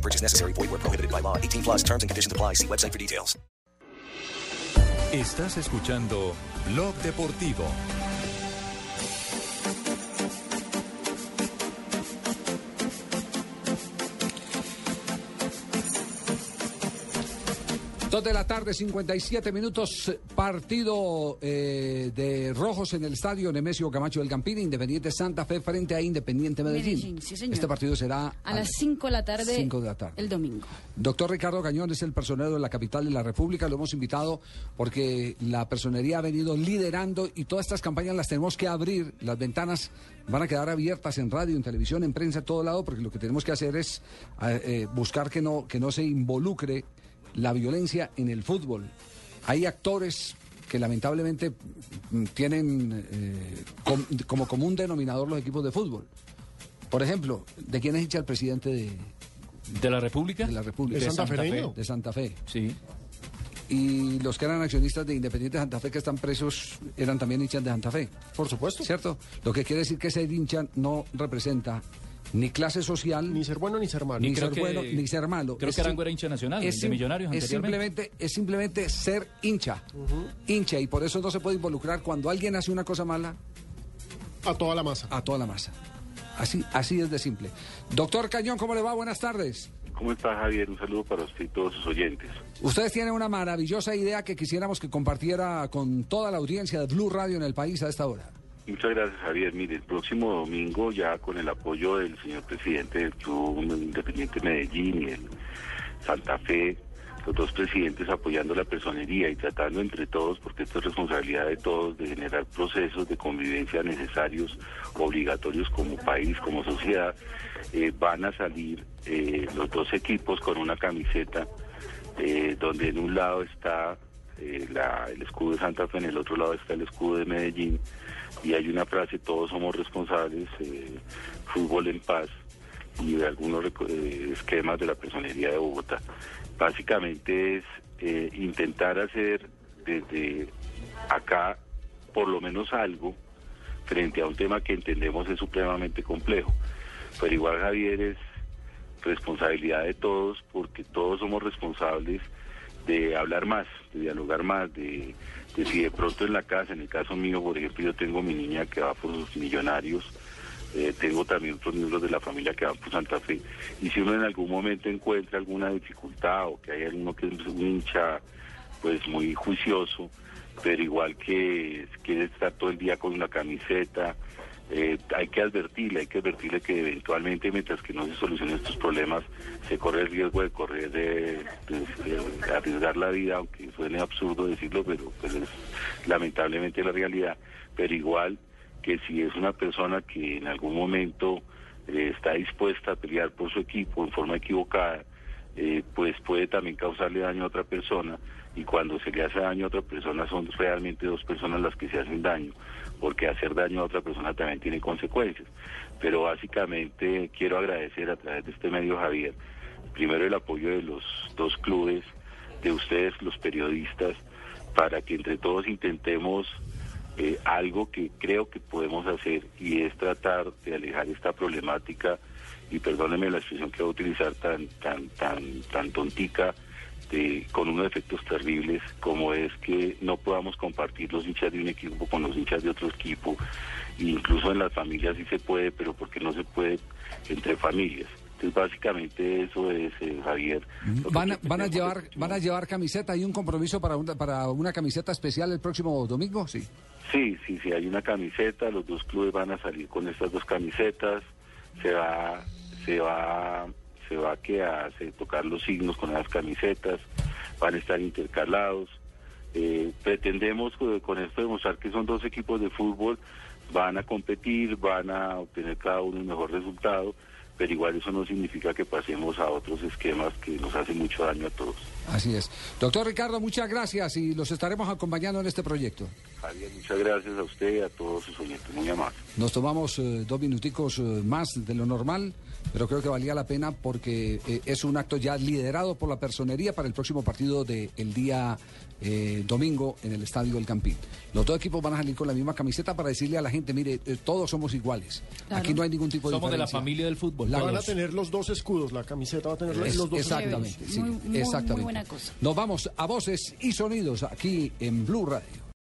Purchase necessary. Void where prohibited by law. 18 plus terms and conditions apply. See website for details. Estás escuchando Blog Deportivo. Dos de la tarde, 57 minutos, partido eh, de rojos en el estadio Nemesio Camacho del Campín, Independiente Santa Fe frente a Independiente Medellín. Medellín, sí, señor. Este partido será A las 5 de la tarde. cinco de la tarde. El domingo. Doctor Ricardo Cañón es el personero de la capital de la República. Lo hemos invitado porque la personería ha venido liderando y todas estas campañas las tenemos que abrir. Las ventanas van a quedar abiertas en radio, en televisión, en prensa, en todo lado, porque lo que tenemos que hacer es eh, eh, buscar que no, que no se involucre la violencia en el fútbol. Hay actores que lamentablemente mm, tienen eh, com- como común denominador los equipos de fútbol. Por ejemplo, ¿de quién es hincha el presidente de, ¿De la República? de la República? De Santa Fe. De Santa Fe. Sí. Y los que eran accionistas de Independiente Santa Fe que están presos eran también hinchas de Santa Fe. Por supuesto. ¿Cierto? Lo que quiere decir que ser hincha no representa ni clase social, Ni ser bueno ni ser malo. ni ser que- bueno, ni ser malo. creo Es que Arango era hincha nacional, de sim- Millonarios es anteriormente. simplemente, es simplemente ser hincha. Hincha, y por eso no se puede involucrar cuando alguien hace una cosa mala A toda la masa. a toda la masa. Así, así es de simple. Doctor Cañón, ¿cómo le va? Buenas tardes. ¿Cómo está Javier? Un saludo para usted y todos sus oyentes. Ustedes tienen una maravillosa idea que quisiéramos que compartiera con toda la audiencia de Blue Radio en el país a esta hora. Muchas gracias Javier. Mire, el próximo domingo ya con el apoyo del señor presidente del Club Independiente Medellín y el Santa Fe, los dos presidentes apoyando la personería y tratando entre todos, porque esto es responsabilidad de todos, de generar procesos de convivencia necesarios, obligatorios como país, como sociedad, eh, van a salir eh, los dos equipos con una camiseta eh, donde en un lado está eh, el escudo de Santa Fe, en el otro lado está el escudo de Medellín, y hay una frase, todos somos responsables, eh, fútbol en paz, y de algunos eh, esquemas de la personería de Bogotá. Básicamente es intentar hacer desde acá por lo menos algo frente a un tema que entendemos es supremamente complejo. Pero igual Javier es responsabilidad de todos porque todos somos responsables de hablar más, de dialogar más, de, si de pronto en la casa, en el caso mío, por ejemplo, yo tengo mi niña que va por sus millonarios, eh, tengo también otros miembros de la familia que van por Santa Fe, y si uno en algún momento encuentra alguna dificultad o que hay alguno que es un hincha pues muy juicioso, pero igual que quiere estar todo el día con una camiseta, eh, hay que advertirle, hay que advertirle que eventualmente mientras que no se solucionen estos problemas, se corre el riesgo de correr, de, arriesgar la vida, aunque suene absurdo decirlo, pero pues es lamentablemente la realidad. Pero igual que si es una persona que en algún momento eh, está dispuesta a pelear por su equipo en forma equivocada, eh, pues puede también causarle daño a otra persona y cuando se le hace daño a otra persona son realmente dos personas las que se hacen daño, porque hacer daño a otra persona también tiene consecuencias. Pero básicamente quiero agradecer a través de este medio, Javier, primero el apoyo de los dos clubes, de ustedes, los periodistas, para que entre todos intentemos eh, algo que creo que podemos hacer y es tratar de alejar esta problemática y perdónenme la expresión que voy a utilizar tan tan tan tan tontica de, con unos efectos terribles como es que no podamos compartir los hinchas de un equipo con los hinchas de otro equipo incluso en las familias sí se puede pero porque no se puede entre familias entonces básicamente eso es eh, Javier ¿Van van a llevar van a llevar camiseta? ¿Hay un compromiso para una, para una camiseta especial el próximo domingo? Sí. Sí, sí, sí, hay una camiseta, los dos clubes van a salir con estas dos camisetas, se va, se va, se va a se tocar los signos con las camisetas, van a estar intercalados. Eh, pretendemos eh, con esto demostrar que son dos equipos de fútbol, van a competir, van a obtener cada uno el mejor resultado, pero igual eso no significa que pasemos a otros esquemas que nos hacen mucho daño a todos. Así es. Doctor Ricardo, muchas gracias y los estaremos acompañando en este proyecto. Javier, muchas gracias a usted y a todos sus oyentes, muy amables. Nos tomamos eh, dos minuticos eh, más de lo normal, pero creo que valía la pena porque eh, es un acto ya liderado por la personería para el próximo partido del día eh, domingo en el Estadio del Campín. Los dos equipos van a salir con la misma camiseta para decirle a la gente, mire, eh, todos somos iguales. Claro. Aquí no hay ningún tipo de Somos de la familia del fútbol. La- Van a tener los dos escudos, la camiseta va a tener Es- los dos exactamente, Chévere. sí, Muy- muy- muy exactamente. buena cosa. Nos vamos a voces y sonidos aquí en Blue Radio.